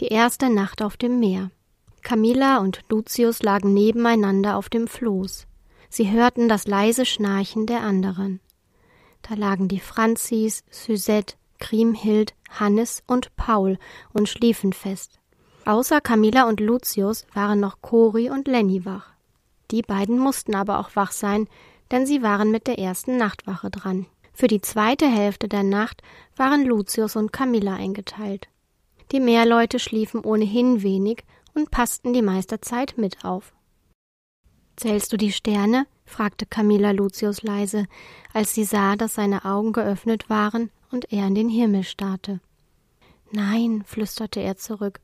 Die erste Nacht auf dem Meer. Camilla und Lucius lagen nebeneinander auf dem Floß. Sie hörten das leise Schnarchen der anderen. Da lagen die Franzis, Suzette, Kriemhild, Hannes und Paul und schliefen fest. Außer Camilla und Lucius waren noch Cori und Lenny wach. Die beiden mussten aber auch wach sein, denn sie waren mit der ersten Nachtwache dran. Für die zweite Hälfte der Nacht waren Lucius und Camilla eingeteilt. Die Meerleute schliefen ohnehin wenig und passten die meiste Zeit mit auf. Zählst du die Sterne? fragte Camilla Lucius leise, als sie sah, dass seine Augen geöffnet waren und er in den Himmel starrte. Nein, flüsterte er zurück,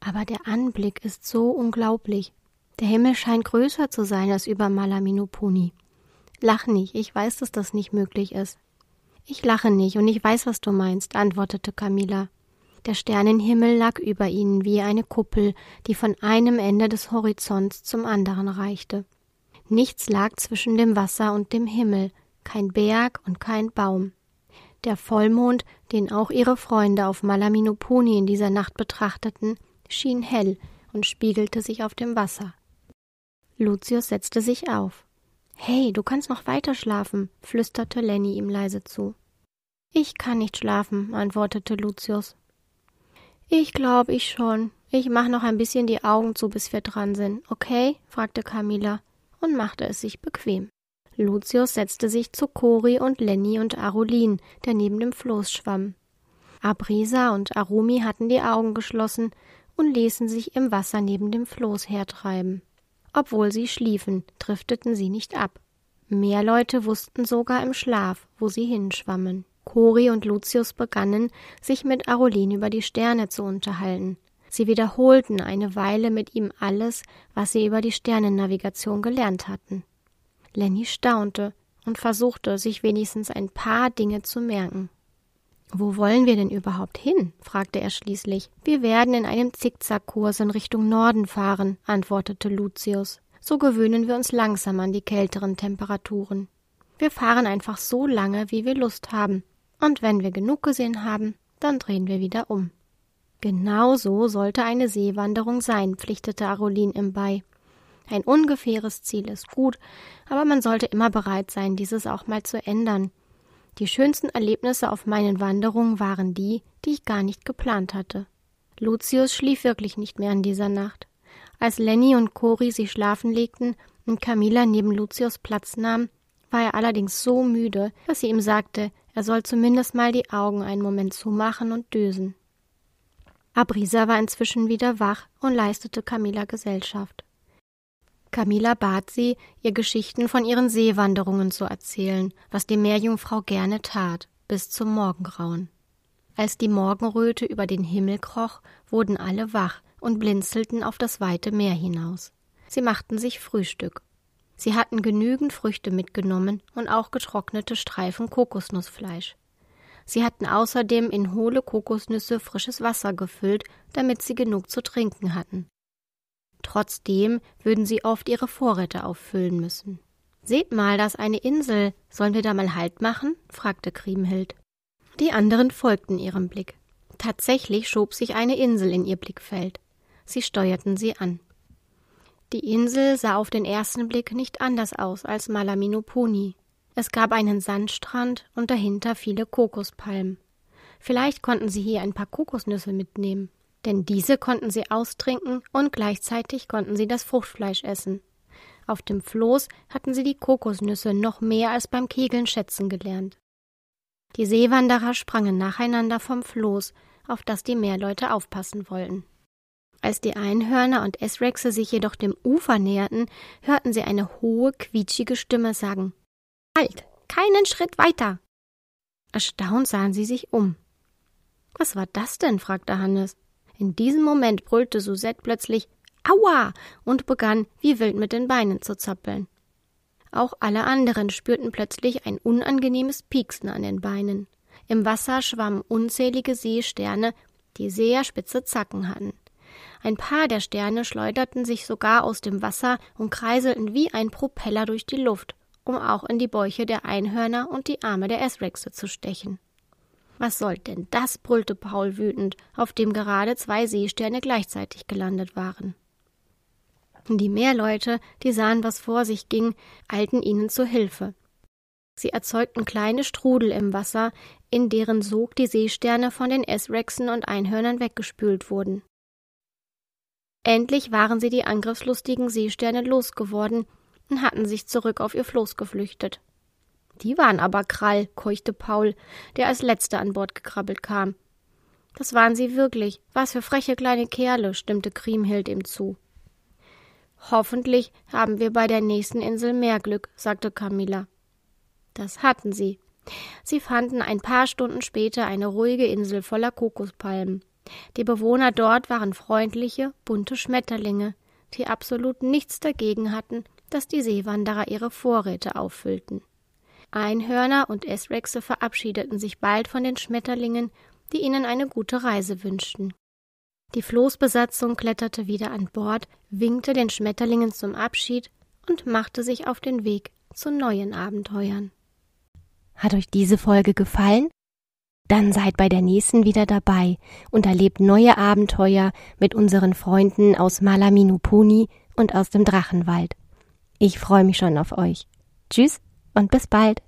aber der Anblick ist so unglaublich. Der Himmel scheint größer zu sein als über Malaminupuni. Lach nicht, ich weiß, dass das nicht möglich ist. Ich lache nicht und ich weiß, was du meinst, antwortete Camilla. Der Sternenhimmel lag über ihnen wie eine Kuppel, die von einem Ende des Horizonts zum anderen reichte. Nichts lag zwischen dem Wasser und dem Himmel, kein Berg und kein Baum. Der Vollmond, den auch ihre Freunde auf Malaminupuni in dieser Nacht betrachteten, schien hell und spiegelte sich auf dem Wasser. Lucius setzte sich auf. Hey, du kannst noch weiter schlafen, flüsterte Lenny ihm leise zu. Ich kann nicht schlafen, antwortete Lucius. Ich glaube ich schon. Ich mach noch ein bisschen die Augen zu, bis wir dran sind, okay? fragte Camilla und machte es sich bequem. Lucius setzte sich zu Cori und Lenny und Arolin, der neben dem Floß schwamm. Abrisa und Arumi hatten die Augen geschlossen und ließen sich im Wasser neben dem Floß hertreiben. Obwohl sie schliefen, drifteten sie nicht ab. Mehr Leute wussten sogar im Schlaf, wo sie hinschwammen. Cori und Lucius begannen, sich mit Arolin über die Sterne zu unterhalten. Sie wiederholten eine Weile mit ihm alles, was sie über die Sternennavigation gelernt hatten. Lenny staunte und versuchte, sich wenigstens ein paar Dinge zu merken. Wo wollen wir denn überhaupt hin? fragte er schließlich. Wir werden in einem Zickzackkurs in Richtung Norden fahren, antwortete Lucius. So gewöhnen wir uns langsam an die kälteren Temperaturen. Wir fahren einfach so lange, wie wir Lust haben. Und wenn wir genug gesehen haben, dann drehen wir wieder um. Genau so sollte eine Seewanderung sein, pflichtete Arolin ihm bei. Ein ungefähres Ziel ist gut, aber man sollte immer bereit sein, dieses auch mal zu ändern. Die schönsten Erlebnisse auf meinen Wanderungen waren die, die ich gar nicht geplant hatte. Lucius schlief wirklich nicht mehr in dieser Nacht. Als Lenny und Cori sich schlafen legten und Camilla neben Lucius Platz nahm, war er allerdings so müde, dass sie ihm sagte, er soll zumindest mal die Augen einen Moment zumachen und dösen. Abrisa war inzwischen wieder wach und leistete Camilla Gesellschaft. Camilla bat sie, ihr Geschichten von ihren Seewanderungen zu erzählen, was die Meerjungfrau gerne tat, bis zum Morgengrauen. Als die Morgenröte über den Himmel kroch, wurden alle wach und blinzelten auf das weite Meer hinaus. Sie machten sich Frühstück. Sie hatten genügend Früchte mitgenommen und auch getrocknete Streifen Kokosnussfleisch. Sie hatten außerdem in hohle Kokosnüsse frisches Wasser gefüllt, damit sie genug zu trinken hatten. Trotzdem würden sie oft ihre Vorräte auffüllen müssen. Seht mal, das ist eine Insel. Sollen wir da mal Halt machen? fragte Kriemhild. Die anderen folgten ihrem Blick. Tatsächlich schob sich eine Insel in ihr Blickfeld. Sie steuerten sie an. Die Insel sah auf den ersten Blick nicht anders aus als Malaminoponi. Es gab einen Sandstrand und dahinter viele Kokospalmen. Vielleicht konnten sie hier ein paar Kokosnüsse mitnehmen denn diese konnten sie austrinken und gleichzeitig konnten sie das Fruchtfleisch essen. Auf dem Floß hatten sie die Kokosnüsse noch mehr als beim Kegeln schätzen gelernt. Die Seewanderer sprangen nacheinander vom Floß, auf das die Meerleute aufpassen wollten. Als die Einhörner und Esrexe sich jedoch dem Ufer näherten, hörten sie eine hohe, quietschige Stimme sagen Halt, keinen Schritt weiter. Erstaunt sahen sie sich um. Was war das denn? fragte Hannes. In diesem Moment brüllte Susette plötzlich Aua und begann wie wild mit den Beinen zu zappeln. Auch alle anderen spürten plötzlich ein unangenehmes Pieksen an den Beinen. Im Wasser schwammen unzählige Seesterne, die sehr spitze Zacken hatten. Ein paar der Sterne schleuderten sich sogar aus dem Wasser und kreiselten wie ein Propeller durch die Luft, um auch in die Bäuche der Einhörner und die Arme der Esrexe zu stechen. Was soll denn das? brüllte Paul wütend, auf dem gerade zwei Seesterne gleichzeitig gelandet waren. Die Meerleute, die sahen, was vor sich ging, eilten ihnen zu Hilfe. Sie erzeugten kleine Strudel im Wasser, in deren Sog die Seesterne von den Esrexen und Einhörnern weggespült wurden. Endlich waren sie die angriffslustigen Seesterne losgeworden und hatten sich zurück auf ihr Floß geflüchtet. Die waren aber Krall, keuchte Paul, der als letzter an Bord gekrabbelt kam. Das waren sie wirklich. Was für freche kleine Kerle, stimmte Kriemhild ihm zu. Hoffentlich haben wir bei der nächsten Insel mehr Glück, sagte Camilla. Das hatten sie. Sie fanden ein paar Stunden später eine ruhige Insel voller Kokospalmen. Die Bewohner dort waren freundliche, bunte Schmetterlinge, die absolut nichts dagegen hatten, dass die Seewanderer ihre Vorräte auffüllten. Einhörner und Esrexe verabschiedeten sich bald von den Schmetterlingen, die ihnen eine gute Reise wünschten. Die Floßbesatzung kletterte wieder an Bord, winkte den Schmetterlingen zum Abschied und machte sich auf den Weg zu neuen Abenteuern. Hat euch diese Folge gefallen? Dann seid bei der nächsten wieder dabei und erlebt neue Abenteuer mit unseren Freunden aus Malaminupuni und aus dem Drachenwald. Ich freue mich schon auf euch. Tschüss und bis bald.